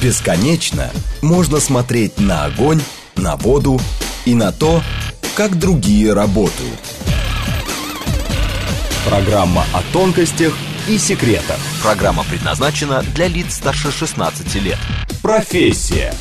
Бесконечно можно смотреть на огонь, на воду и на то, как другие работают. Программа о тонкостях и секретах. Программа предназначена для лиц старше 16 лет. Профессия.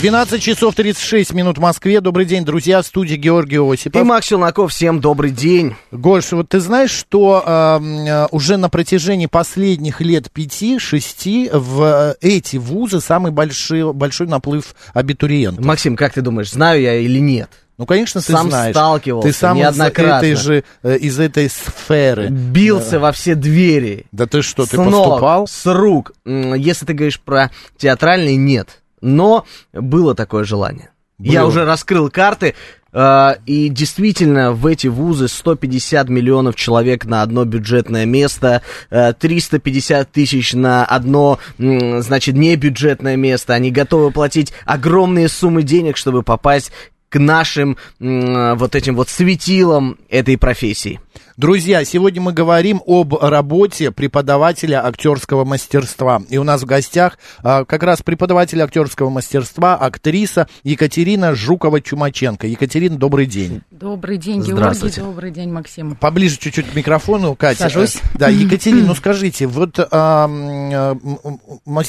12 часов 36 минут в Москве. Добрый день, друзья. В студии Георгий Осипов. И Макс Челноков, всем добрый день. Гош, вот ты знаешь, что э, уже на протяжении последних лет 5-6 в эти вузы самый большой, большой наплыв абитуриентов? Максим, как ты думаешь, знаю я или нет? Ну, конечно, ты сам знаешь. сталкивался ты сам неоднократно. Из, этой же, э, из этой сферы. Бился во все двери. Да ты что, ты С ног, поступал? С рук. Если ты говоришь про театральный, нет. Но было такое желание. Я Было. уже раскрыл карты. э, И действительно, в эти вузы 150 миллионов человек на одно бюджетное место, э, 350 тысяч на одно, м, значит, небюджетное место. Они готовы платить огромные суммы денег, чтобы попасть к нашим м, вот этим вот светилам этой профессии. Друзья, сегодня мы говорим об работе преподавателя актерского мастерства. И у нас в гостях а, как раз преподаватель актерского мастерства, актриса Екатерина Жукова-Чумаченко. Екатерина, добрый день. Добрый день, Георгий, Здравствуйте. добрый день, Максим. Поближе чуть-чуть к микрофону, Катя. Сажусь. Э, Да, Екатерина, ну скажите, вот а, а,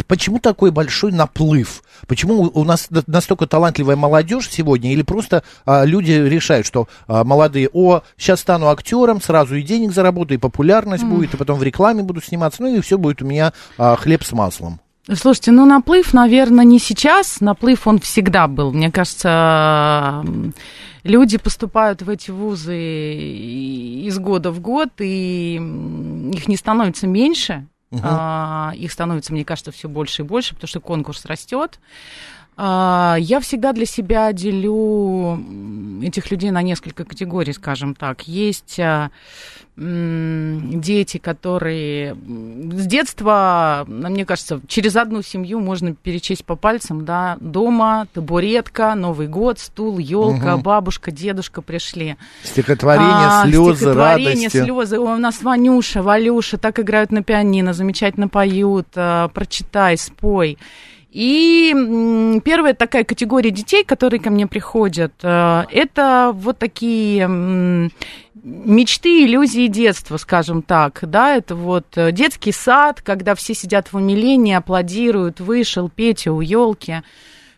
почему такой большой наплыв? Почему у нас настолько талантливая молодежь сегодня? Или просто а, люди решают, что а, молодые, о, сейчас стану актером, сразу и денег заработаю, и популярность будет, и потом в рекламе буду сниматься, ну и все будет у меня а, хлеб с маслом. Слушайте, ну наплыв, наверное, не сейчас, наплыв он всегда был. Мне кажется, люди поступают в эти вузы из года в год, и их не становится меньше, а, их становится, мне кажется, все больше и больше, потому что конкурс растет. А, Я всегда для себя делю этих людей на несколько категорий, скажем так. Есть а, дети, которые с детства, м, мне кажется, через одну семью можно перечесть по пальцам, да, дома, табуретка, Новый год, стул, елка, бабушка, дедушка пришли. Стихотворение, А, слезы, стихотворения, радости. слезы. Ой, у нас Ванюша, Валюша так играют на пианино, замечательно поют. а, Прочитай, спой. И первая такая категория детей, которые ко мне приходят, э, это вот такие мечты, иллюзии детства, скажем так, да, это вот э, детский сад, когда все сидят в умилении, аплодируют, вышел Петя у елки,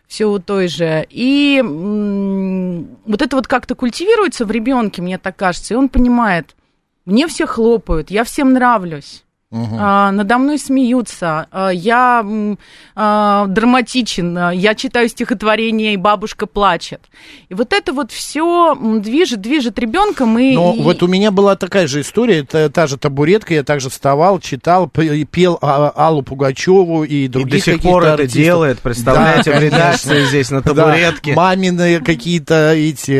все у той же. И вот это вот как-то культивируется в ребенке, мне так кажется, и он понимает, мне все хлопают, я всем нравлюсь. А, надо мной смеются, а, я а, драматичен, а, я читаю стихотворение, и бабушка плачет. И вот это вот все движет, движет ребенком. И, Но и- вот у меня была такая же история, это та же табуретка, я также вставал, читал, пел Аллу Пугачеву и И других до сих пор это артистов. делает, представляете, Да, в редакции здесь на Да, табуретке. мамины какие-то эти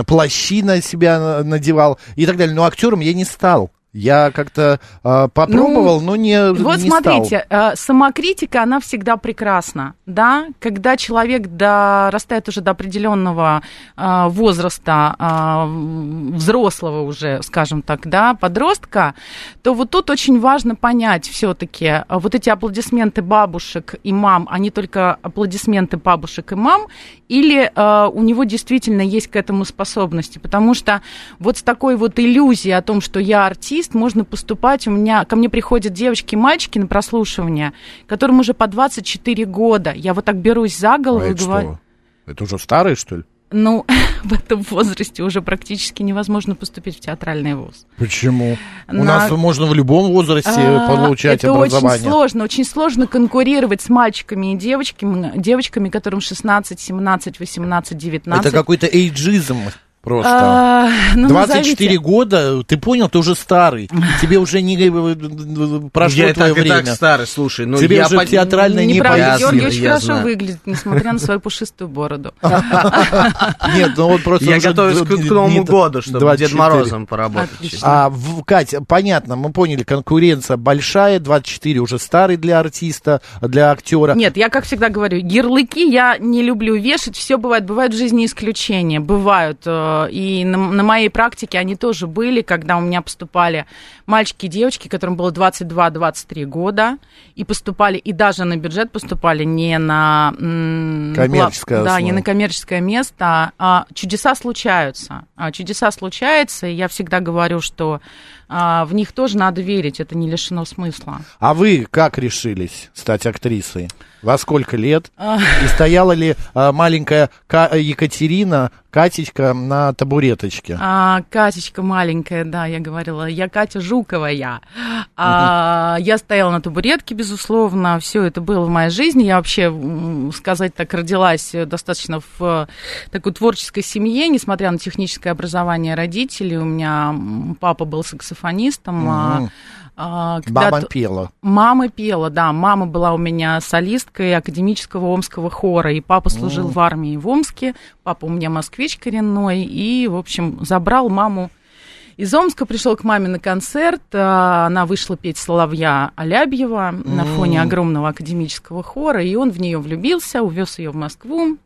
э, плащи на себя на- надевал и так далее. Но актером я не стал. Я как-то э, попробовал, но не Вот не смотрите, э, самокритика, она всегда прекрасна, да, когда человек дорастает уже до определенного э, возраста, э, взрослого уже, скажем так, да, подростка, то вот тут очень важно понять все-таки, вот эти аплодисменты бабушек и мам, они только аплодисменты бабушек и мам, или э, у него действительно есть к этому способности, потому что вот с такой вот иллюзией о том, что я артист, можно поступать, у меня, ко мне приходят девочки и мальчики на прослушивание, которым уже по 24 года, я вот так берусь за голову А и это говорю, что? Это уже старый, что ли? ну, в этом возрасте уже практически невозможно поступить в театральный вуз. Почему? У На- нас можно в любом возрасте А, получать это образование. очень сложно, очень сложно конкурировать с мальчиками и девочками, девочками, которым 16, 17, 18, 19. Это какой-то эйджизм просто. А, ну, 24 назовите. года, ты понял, ты уже старый. Тебе уже не э, прошло Я и твое так, время. так старый, слушай. Ну, Тебе я уже по- театральное не Неправда, Я Георгий очень я хорошо знаю. выглядит, несмотря на свою пушистую бороду. Нет, ну вот просто Я уже готовюсь к, Новому не- году, чтобы 24. Дед Морозом поработать. А, Катя, понятно, мы поняли, конкуренция большая, 24 уже старый для артиста, для актера. Нет, я, как всегда говорю, ярлыки я не люблю вешать, все бывает, бывают в жизни исключения. Бывают э, и на, на моей практике они тоже были, когда у меня поступали мальчики и девочки, которым было 22-23 года, и поступали, и даже на бюджет поступали не на... Коммерческое Да, не на коммерческое место. А чудеса случаются. А чудеса случаются, и я всегда говорю, что в них тоже надо верить, это не лишено смысла. А вы как решились стать актрисой? Во сколько лет? И стояла ли а, маленькая Ка- Екатерина, Катечка на табуреточке? А, Катечка маленькая, да, я говорила, я Катя Жуковая. А, я стояла на табуретке, безусловно, все это было в моей жизни. Я вообще, сказать так, родилась достаточно в такой творческой семье, несмотря на техническое образование родителей. У меня папа был саксофонистом. а, Мама пела. Мама пела, да. Мама была у меня солисткой академического омского хора, и папа служил в армии в Омске. Папа у меня москвич коренной, и, в общем, забрал маму из Омска, пришел к маме на концерт. а, Она вышла петь Соловья Алябьева на фоне огромного академического хора, и он в нее влюбился, увез ее в Москву.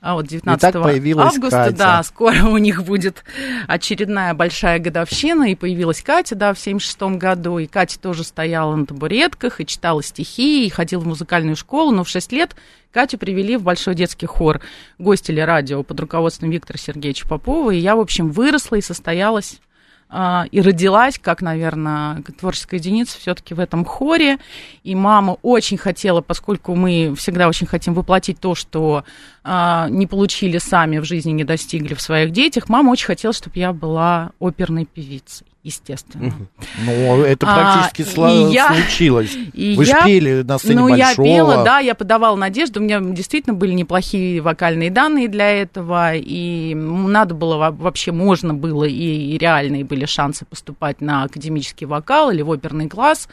А Вот 19 появилась августа, Катя. да, скоро у них будет очередная большая годовщина, и появилась Катя, да, в 76 году, и Катя тоже стояла на табуретках и читала стихи, и ходила в музыкальную школу, но в 6 лет Катю привели в большой детский хор гости радио под руководством Виктора Сергеевича Попова, и я, в общем, выросла и состоялась и родилась, как, наверное, творческая единица все-таки в этом хоре. И мама очень хотела, поскольку мы всегда очень хотим воплотить то, что а, не получили сами в жизни, не достигли в своих детях, мама очень хотела, чтобы я была оперной певицей, естественно. Ну, это А, практически и сла- я- случилось. и Вы же я- пели на сцене ну, я Большого. пела, да, я подавала надежду, у меня действительно были неплохие вокальные данные для этого, и надо было, во- вообще можно было, и, и реальные были шансы поступать на академический вокал или в оперный класс.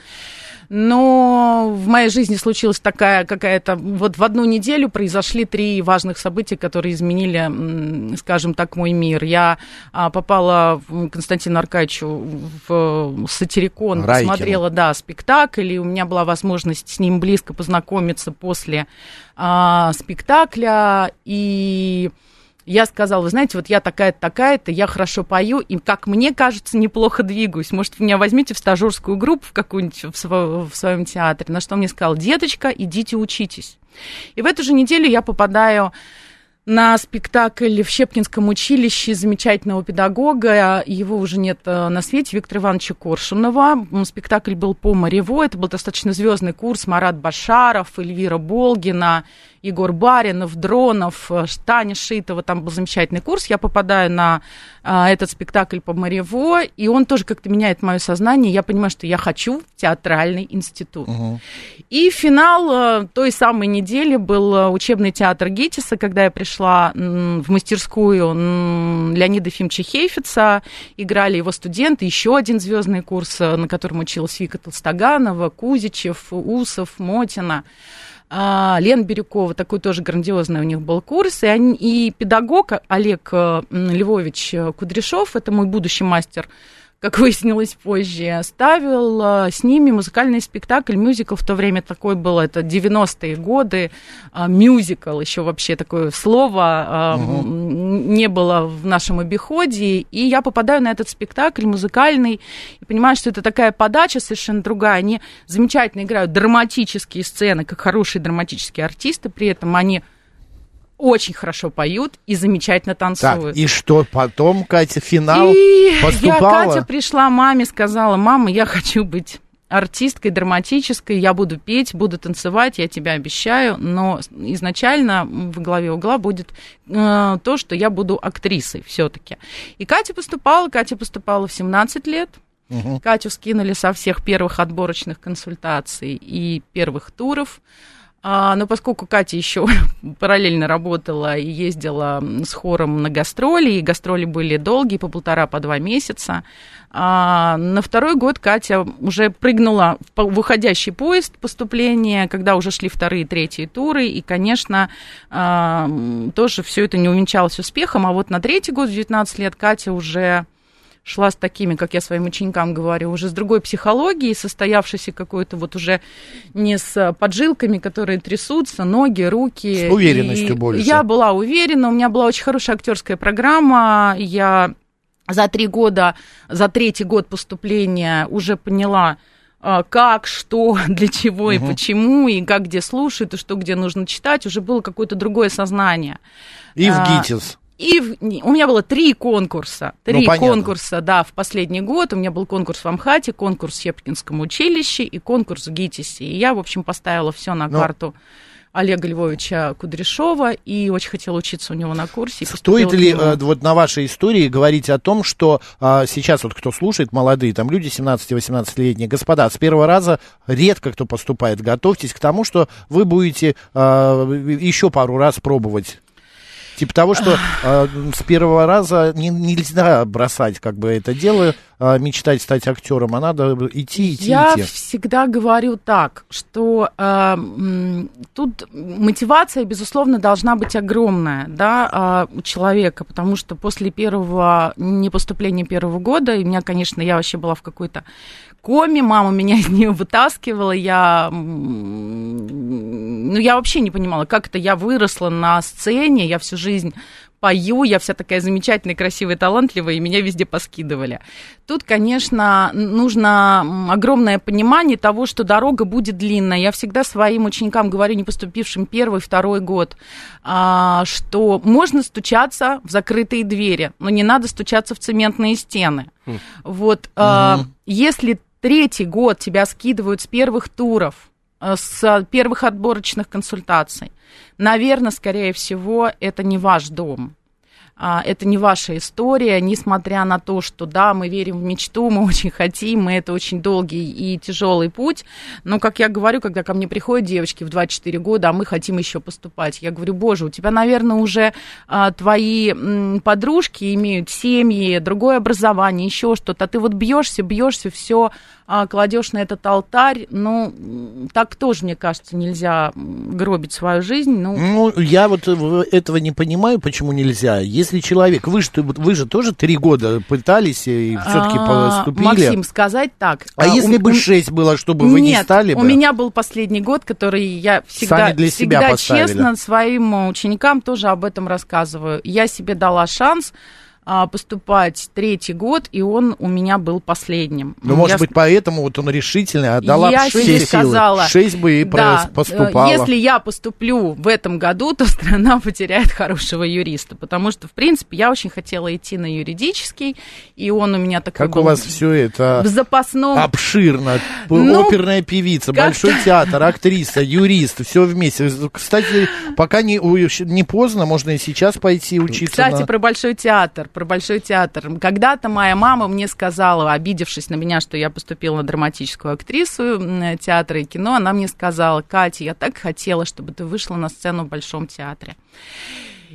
Но в моей жизни случилась такая какая-то... Вот в одну неделю произошли три важных события, которые изменили, скажем так, мой мир. Я а, попала в Константину Аркадьевичу в сатирикон, Райкину. посмотрела, да, спектакль, и у меня была возможность с ним близко познакомиться после а, спектакля, и я сказала, вы знаете, вот я такая-то, такая-то, я хорошо пою, и, как мне кажется, неплохо двигаюсь. Может, меня возьмите в стажерскую группу в какую-нибудь в, сво- в своем театре. На что он мне сказал, деточка, идите учитесь. И в эту же неделю я попадаю на спектакль в Щепкинском училище замечательного педагога. Его уже нет э, на свете, Виктора Ивановича Коршунова. Спектакль был по Морево. Это был достаточно звездный курс. Марат Башаров, Эльвира Болгина, Егор Баринов, Дронов, э, Таня Шитова. Там был замечательный курс. Я попадаю на а, этот спектакль по Морево, и он тоже как-то меняет мое сознание. Я понимаю, что я хочу в театральный институт. И финал э, той самой недели был учебный театр Гитиса, когда я пришла м, в мастерскую м, Леонида Ефимовича Хейфица. Играли его студенты, еще один звездный курс, на котором училась Вика Толстоганова, Кузичев, Усов, Мотина. А, Лена Бирюкова, такой тоже грандиозный у них был курс, и, они, и педагог Олег э, Львович э, Кудряшов, это мой будущий мастер как выяснилось позже, ставил а, с ними музыкальный спектакль, мюзикл в то время такой был, это 90-е годы, а, мюзикл, еще вообще такое слово м, не было в нашем обиходе, и я попадаю на этот спектакль музыкальный, и понимаю, что это такая подача совершенно другая, они замечательно играют драматические сцены, как хорошие драматические артисты, при этом они очень хорошо поют и замечательно Так, танцуют. и что потом, Катя, финал И поступала? я, Катя, пришла маме, сказала, мама, я хочу быть артисткой драматической, я буду петь, буду танцевать, я тебя обещаю, но изначально в главе угла будет э, то, что я буду актрисой все-таки. И Катя поступала, Катя поступала в 17 лет, Катю скинули со всех первых отборочных консультаций и первых туров. А, но поскольку Катя еще параллельно работала и ездила с хором на гастроли, и гастроли были долгие, по полтора, по два месяца, а, на второй год Катя уже прыгнула в выходящий поезд поступления, когда уже шли вторые, третьи туры, и, конечно, а, тоже все это не увенчалось успехом, а вот на третий год, в 19 лет, Катя уже шла с такими, как я своим ученикам говорю, уже с другой психологией, состоявшейся какой-то вот уже не с поджилками, которые трясутся, ноги, руки. С уверенностью И больше. Я была уверена, у меня была очень хорошая актерская программа, я за три года, за третий год поступления уже поняла, а, как, что, для чего и почему, и как где слушают, и что где нужно читать, уже было какое-то другое сознание. И в А, ГИТИС. И в- у меня было три конкурса. Три Ну, понятно. конкурса, да, в последний год. У меня был конкурс в Амхате, конкурс в Щепкинском училище и конкурс в ГИТИСе. И я, в общем, поставила все на Ну. карту Олега Львовича Кудряшова и очень хотела учиться у него на курсе. Стоит ли э, вот на вашей истории говорить о том, что а, сейчас вот кто слушает, молодые там люди 17-18-летние, господа, с первого раза редко кто поступает. Готовьтесь к тому, что вы будете а, еще пару раз пробовать. Типа того, что а, с первого раза не- нельзя бросать как бы это дело, а, мечтать стать актером, а надо идти, идти, Я идти. всегда говорю так, что э, тут мотивация, безусловно, должна быть огромная, да, а, у человека, потому что после первого непоступления первого года, и меня, конечно, я вообще была в какой-то коме, мама меня из нее вытаскивала, я, ну, я вообще не понимала, как это я выросла на сцене, я всю жизнь пою, я вся такая замечательная, красивая, талантливая, и меня везде поскидывали. Тут, конечно, нужно огромное понимание того, что дорога будет длинная. Я всегда своим ученикам говорю, не поступившим первый, второй год, а, что можно стучаться в закрытые двери, но не надо стучаться в цементные стены. Вот, а, если третий год тебя скидывают с первых туров, э, с первых отборочных консультаций, наверное, скорее всего, это не ваш дом. А, Это не ваша история, несмотря на то, что да, мы верим в мечту, мы очень хотим, и это очень долгий и тяжелый путь. Но, как я говорю, когда ко мне приходят девочки в 24 года, а мы хотим еще поступать, я говорю, боже, у тебя, наверное, уже а, твои м, подружки имеют семьи, другое образование, еще что-то. А ты вот бьешься, бьешься, все кладешь на этот алтарь. Ну, так тоже, мне кажется, нельзя гробить свою жизнь. Ну, Ну, я вот э, этого не понимаю, почему нельзя. Если человек, вы же, вы же тоже три года пытались и все-таки А, поступили. Максим, сказать так. а если у- бы шесть было, чтобы вы Нет, не стали бы? у меня был последний год, который я всегда, Сами для себя всегда поставили. честно своим ученикам тоже об этом рассказываю. Я себе дала шанс а, поступать третий год, и он у меня был последним. Ну, может Я быть, поэтому вот он решительный, отдала я шесть, себе сказала, шесть бы и да, э, поступала. если я поступлю в этом году, то страна потеряет хорошего юриста, потому что, в принципе, я очень хотела идти на юридический, и он у меня такой Как был у вас все это в запасном... обширно. Ну, Оперная певица, большой театр, актриса, юрист, все вместе. Кстати, пока не, не поздно, можно и сейчас пойти учиться. Кстати, на- про Большой театр, про Большой театр. Когда-то моя мама мне сказала, обидевшись на меня, что я поступила на драматическую актрису м, театра и кино, она мне сказала, Катя, я так хотела, чтобы ты вышла на сцену в Большом театре.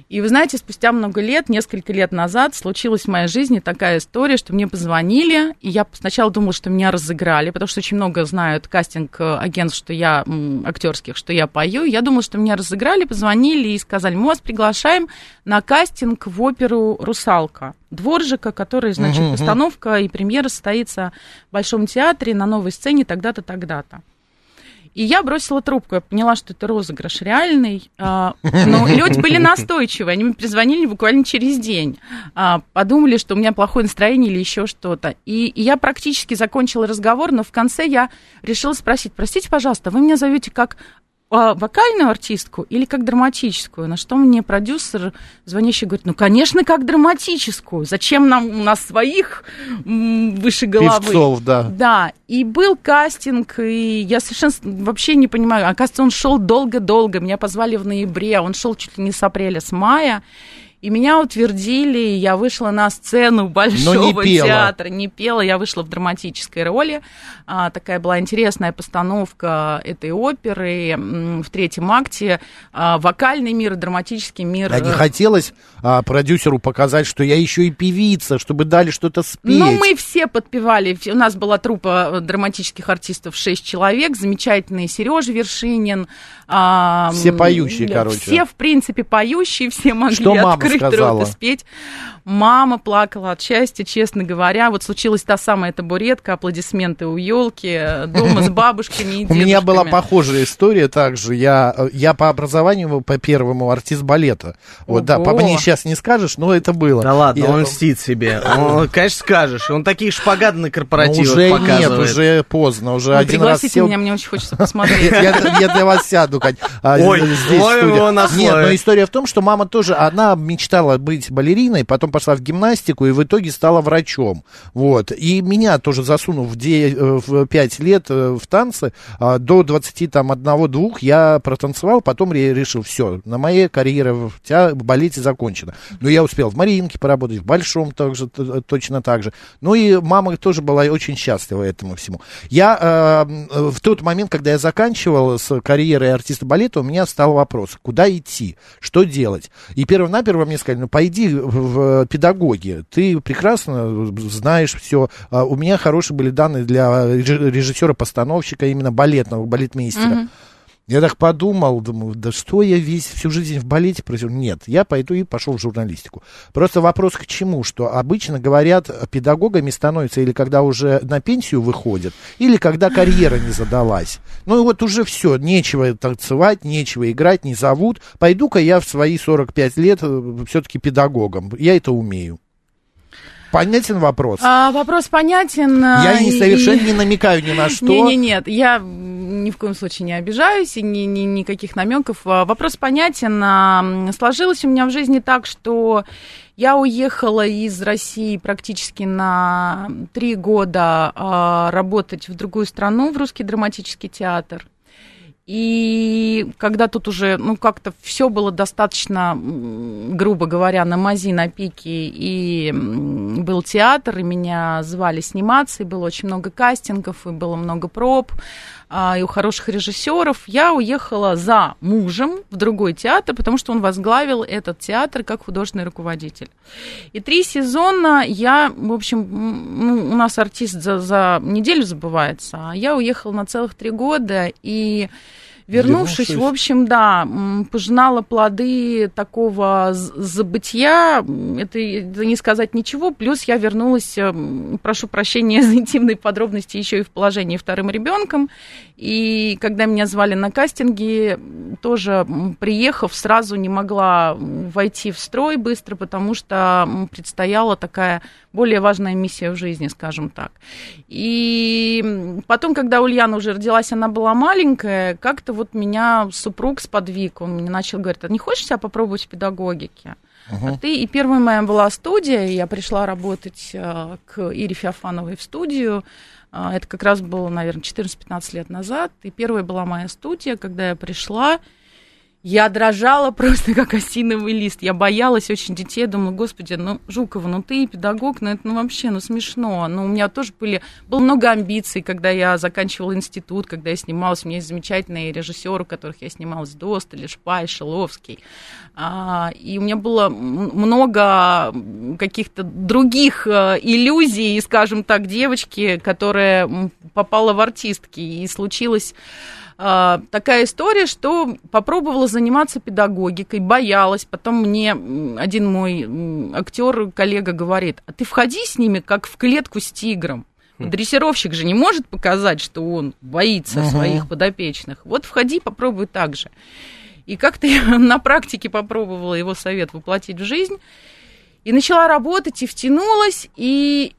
И вы знаете, спустя много лет, несколько лет назад, случилась в моей жизни такая история, что мне позвонили, и я сначала думала, что меня разыграли, потому что очень много знают кастинг-агентств, что я актерских, что я пою. Я думала, что меня разыграли, позвонили и сказали, мы вас приглашаем на кастинг в оперу «Русалка». Дворжика, который, значит, постановка и премьера состоится в Большом театре на новой сцене тогда-то, тогда-то. И я бросила трубку, я поняла, что это розыгрыш реальный. а, Но люди были настойчивы, они мне перезвонили буквально через день. А, Подумали, что у меня плохое настроение или еще что-то. И и я практически закончила разговор, но в конце я решила спросить, простите, пожалуйста, вы меня зовете как а, вокальную артистку или как драматическую? На что мне продюсер, звонящий, говорит, ну, конечно, как драматическую. Зачем нам у нас своих м, выше головы? Певцов, да. Да, и был кастинг, и я совершенно вообще не понимаю. Оказывается, он шел долго-долго. Меня позвали в ноябре, а он шел чуть ли не с апреля, с мая. И меня утвердили, я вышла на сцену Большого пела. театра. Не пела, я вышла в драматической роли. А, такая была интересная постановка этой оперы в третьем акте. А, вокальный мир, драматический мир. А не хотелось а, продюсеру показать, что я еще и певица, чтобы дали что-то спеть. Ну, мы все подпевали. У нас была труппа э, драматических артистов шесть человек. Замечательный Сережа Вершинин. а, Все поющие, короче. Все, в принципе, поющие, все могли Что мама открыть. сказала? роты спеть. Мама плакала от счастья, честно говоря. Вот случилась та самая табуретка, аплодисменты у елки, дома с бабушками и У меня была похожая история также. Я, э, я по образованию, по первому, артист балета. Вот, да, по мне сейчас не скажешь, но это было. Да ладно, Я- он мстит себе. Он, конечно, скажешь. Он такие шпагаты на Ну, корпоративах уже нет, показывает. уже поздно, уже Ну, один раз пригласите сел. меня, мне очень хочется посмотреть. Я, я для вас сяду, Кать. а, Ой, студии. его на Нет, но история в том, что мама тоже, она мечтала быть балериной, потом пошла в гимнастику и в итоге стала врачом. Вот. И меня тоже засунув в, де- э, в 5 лет э, в танцы, а, до 21-2 я протанцевал, потом ре- решил, все, на моей карьере в, в балете закончена. Но я успел в Мариинке поработать, в Большом также, т- точно так же. Ну и мама тоже была очень счастлива этому всему. Я э, в тот момент, когда я заканчивал с карьерой артиста балета, у меня стал вопрос, куда идти, что делать. И перво-наперво мне сказали, ну пойди в педагоги, ты прекрасно знаешь все. у меня хорошие были данные для реж- режиссера-постановщика, именно балетного, балетмейстера. Я так подумал, думаю, да что я весь всю жизнь в балете просил? Нет, я пойду и пошел в журналистику. Просто вопрос к чему, что обычно говорят, педагогами становятся или когда уже на пенсию выходят, или когда карьера не задалась. Ну и вот уже все, нечего танцевать, нечего играть, не зовут. Пойду-ка я в свои 45 лет все-таки педагогом. Я это умею. Понятен вопрос? А, вопрос понятен. Я а, не и- совершенно не намекаю ни на что. Не, не, нет, я ни в коем случае не обижаюсь и ни, ни, никаких намеков. А, Вопрос понятен. А, Сложилось у меня в жизни так, что я уехала из России практически на три года работать в другую страну, в русский драматический театр. И когда тут уже, ну, как-то все было достаточно, грубо говоря, на мази, на пике, и был театр, и меня звали сниматься, и было очень много кастингов, и было много проб, и у хороших режиссеров, я уехала за мужем в другой театр, потому что он возглавил этот театр как художественный руководитель. И три сезона я, в общем, ну, у нас артист за, за неделю забывается, а я уехала на целых три года, и Вернувшись, Вернувшись. в общем, да, пожинала плоды такого забытия, это, это не сказать ничего, плюс я вернулась, м, прошу прощения за интимные подробности, еще и в положении вторым ребенком, и когда меня звали на кастинги, тоже приехав, сразу не могла войти в строй быстро, потому что предстояла такая более важная миссия в жизни, скажем так. И потом, когда Ульяна уже родилась, она была маленькая, как-то вот меня супруг сподвиг, он мне начал говорить, а не хочешь себя попробовать в педагогике? А ты, и первая моя была студия, я пришла работать э, к Ире Феофановой в студию. А, Это как раз было, наверное, 14-15 лет назад. И первая была моя студия, когда я пришла. Я дрожала просто как осиновый лист. Я боялась очень детей. Я думала, господи, ну, Жукова, ну ты педагог, ну это ну, вообще, ну смешно. Ну, у меня тоже были, было много амбиций, когда я заканчивала институт, когда я снималась. У меня есть замечательные режиссеры, которых я снималась. Досталь, Шпай, Шиловский. А, и у меня было много каких-то других э, иллюзий, скажем так, девочки, которая попала в артистки. И случилось а, такая история, что попробовала заниматься педагогикой, боялась. Потом мне один мой актер, коллега говорит, а ты входи с ними, как в клетку с тигром. Дрессировщик же не может показать, что он боится Мгм. своих подопечных. Вот входи, попробуй так же. И как-то я на практике попробовала его совет воплотить в жизнь. И начала работать, и втянулась, и,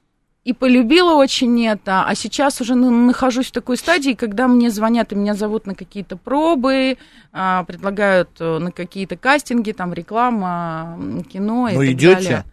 и полюбила очень это. А сейчас уже на- нахожусь в такой стадии, когда мне звонят и меня зовут на какие-то пробы, а, предлагают э, на какие-то кастинги, там реклама, кино и Ну, так идете? далее.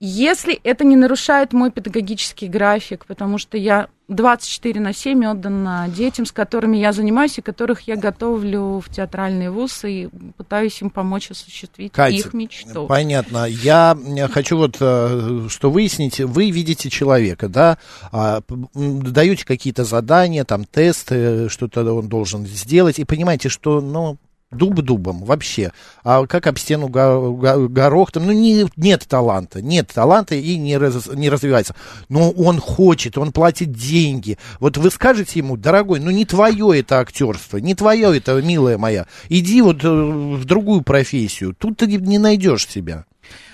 Если это не нарушает мой педагогический график, потому что я 24 на 7 отдана детям, с которыми я занимаюсь и которых я готовлю в театральные вузы и пытаюсь им помочь осуществить Катя, их мечту. Понятно. Я э, хочу вот э, что выяснить. Вы видите человека, да, а, даете какие-то задания, там тесты, что-то он должен сделать, и понимаете, что, ну, дуб дубом вообще. А как об стену го- го- горох, там, ну, не, нет таланта, нет таланта и не, раз- не развивается. Но он хочет, он платит деньги. Вот вы скажете ему, дорогой, ну, не твое это актерство, не твое это, милая моя. Иди вот э, в другую профессию. Тут ты не найдешь себя.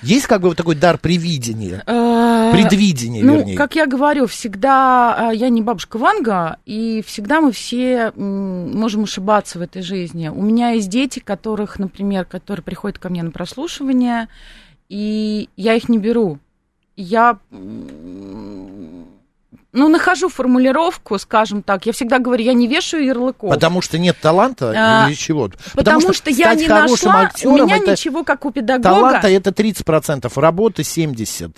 Есть как бы вот такой дар привидения, Э, предвидения, Ну, вернее. как я говорю, всегда э, я не бабушка Ванга, и всегда мы все можем ошибаться в этой жизни. У меня есть дети, которых, например, которые приходят ко мне на прослушивание, и я их не беру. Я ну, нахожу формулировку, скажем так. Я всегда говорю, я не вешаю ярлыков. Потому что нет таланта А, или чего? Потому, что, я стать не нашла, актером у меня ничего, как у педагога. таланта это 30%, работы 70%.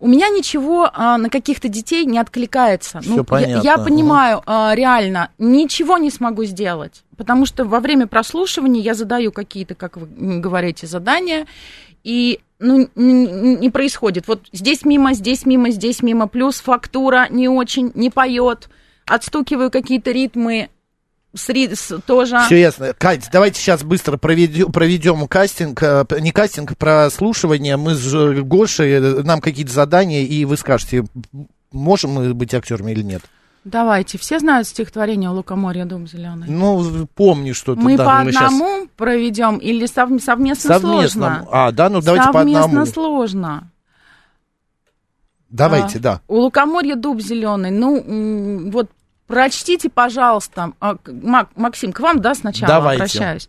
У меня ничего а, на каких-то детей не откликается. Всё я- понятно, Я, ага. понимаю, а, реально, ничего не смогу сделать. Потому что во время прослушивания я задаю какие-то, как вы говорите, задания, и ну, не происходит. Вот здесь мимо, здесь мимо, здесь мимо, плюс фактура не очень, не поет, отстукиваю какие-то ритмы, с, ри- с- тоже. Все ясно. Кать, давайте сейчас быстро проведем, проведем кастинг, э, не кастинг, а прослушивание. Мы с э, Гошей, э, нам какие-то задания, и вы скажете, можем мы быть актерами или нет. Давайте, все знают стихотворение «Лукоморье, дом зеленый». Ну, помню что-то. Мы да. по мы одному проведем или сов- совместно, Совместно. сложно? А, да, ну давайте по совместно одному. сложно. Давайте, А, да. У лукоморья дуб зеленый. Ну, вот прочтите, пожалуйста. А, Мак- Максим, к вам, да, сначала Давайте. обращаюсь.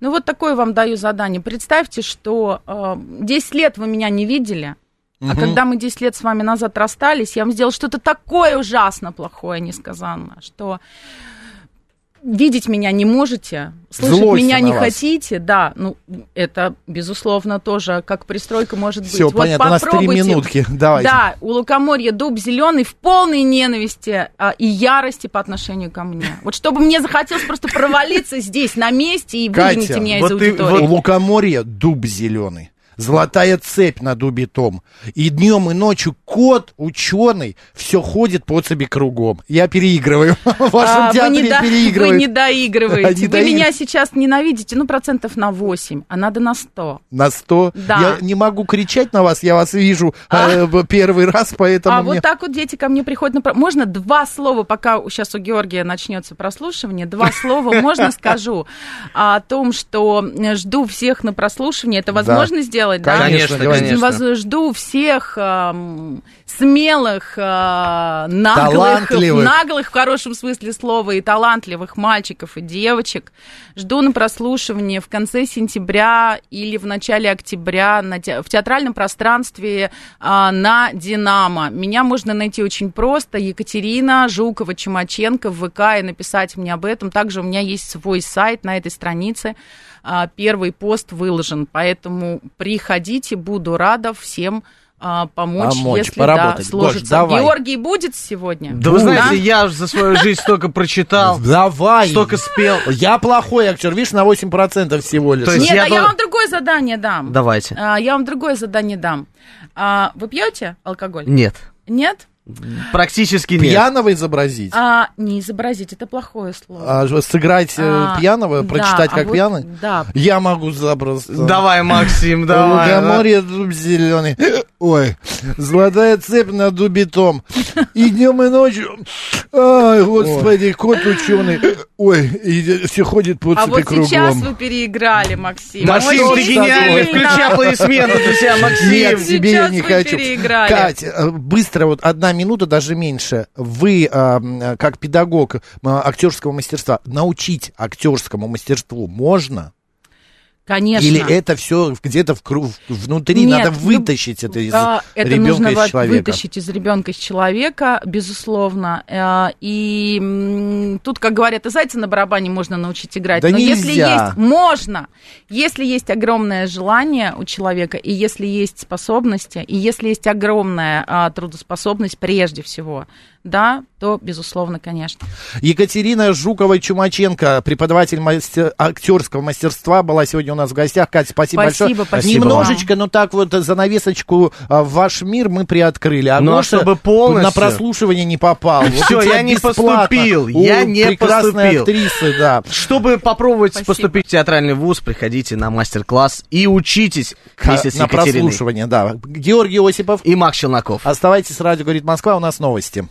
Ну, вот такое вам даю задание. Представьте, что э, 10 лет вы меня не видели, а Мгм. когда мы 10 лет с вами назад расстались, я вам сделал что-то такое ужасно плохое, несказанно, что видеть меня не можете, слышать Злость меня не вас. хотите, да, ну, это, безусловно, тоже как пристройка может Все, быть. Вот понятно, у нас три попробуйте. минутки. Давайте. Да, у лукоморья дуб зеленый в полной ненависти а, и ярости по отношению ко мне. Вот чтобы мне захотелось просто провалиться здесь, на месте, и выгоните меня из аудитории. У лукоморья дуб зеленый. Золотая цепь над убитом. И днем, и ночью кот, ученый, все ходит по цепи кругом. Я переигрываю. В вашем А, вы, театре не до- вы переигрываю. не доигрываете. Не Вы доигрываю. меня сейчас ненавидите, ну, процентов на 8, а надо на 100. На 100. Да. Я не могу кричать на вас, я вас вижу э, в первый раз, поэтому а мне... вот так вот дети ко мне приходят на... Можно два слова, пока сейчас у Георгия начнется прослушивание, два слова можно скажу о том, что э, жду всех на прослушивание. Это возможно сделать, да? Конечно, Конечно, говорите. конечно. Воз- Жду всех эм, смелых, э, наглых, Талантливых. наглых в хорошем смысле слова и талантливых мальчиков и девочек. Жду на прослушивание в конце сентября или в начале октября на те- в театральном пространстве а, на Динамо. Меня можно найти очень просто. Екатерина Жукова-Чумаченко в ВК и написать мне об этом. Также у меня есть свой сайт на этой странице. А, Первый пост выложен, поэтому приходите, буду рада всем а, помочь, Помочь, если поработать. да, Гош, сложится. давай. Георгий будет сегодня? Да вы знаете, я за свою жизнь столько прочитал, Давай. столько спел. Я плохой актер, видишь, на 8% всего лишь. То есть Нет, я а я вам другое задание дам. Давайте. А, я вам другое задание дам. А, вы пьете алкоголь? Нет. Нет? Практически нет. Пьяного изобразить. А, не изобразить, это плохое слово. А, сыграть э, А, пьяного, да, прочитать а как вот- пьяный? Да. Я могу запросто. Давай, Максим, давай. Лукоморье дуб зеленый. Ой, золотая цепь над убитом. И днем, и ночью. Ай, господи, кот ученый. Ой, и все ходит по А цепи вот кругом. сейчас вы переиграли, Максим. Максим, Очень ты гениальный, включи аплодисменты, друзья, Максим. Нет, Сейчас себе я не вы хочу. переиграли. Кать, э, быстро, вот одна минута, даже меньше. Вы, э, м, как педагог э, актерского мастерства, научить актерскому мастерству можно? Конечно. Или это все где-то в внутри Нет, надо ну, вытащить это из А, это ребенка, нужно из человека? вытащить из ребенка, из человека, безусловно. Э, И тут, как говорят, и зайца на барабане можно научить играть. Да Но если нельзя. есть, можно. Если есть огромное желание у человека, и если есть способности, и если есть огромная а, трудоспособность прежде всего, да, то, безусловно, конечно. Екатерина Жукова-Чумаченко, преподаватель мастер- актерского мастерства, была сегодня у нас в гостях. Катя, спасибо, Спасибо, большое. спасибо Немножечко, но так вот занавесочку а, в ваш мир мы приоткрыли. А Ну, а чтобы полностью- на прослушивание не попал. Тебя я не поступил, я не поступил. актрисы, да. Чтобы попробовать поступить в театральный вуз, приходите на мастер-класс и учитесь вместе с на прослушивание, да. Георгий Осипов. И Макс Челноков. Оставайтесь с радио, говорит Москва, у нас новости.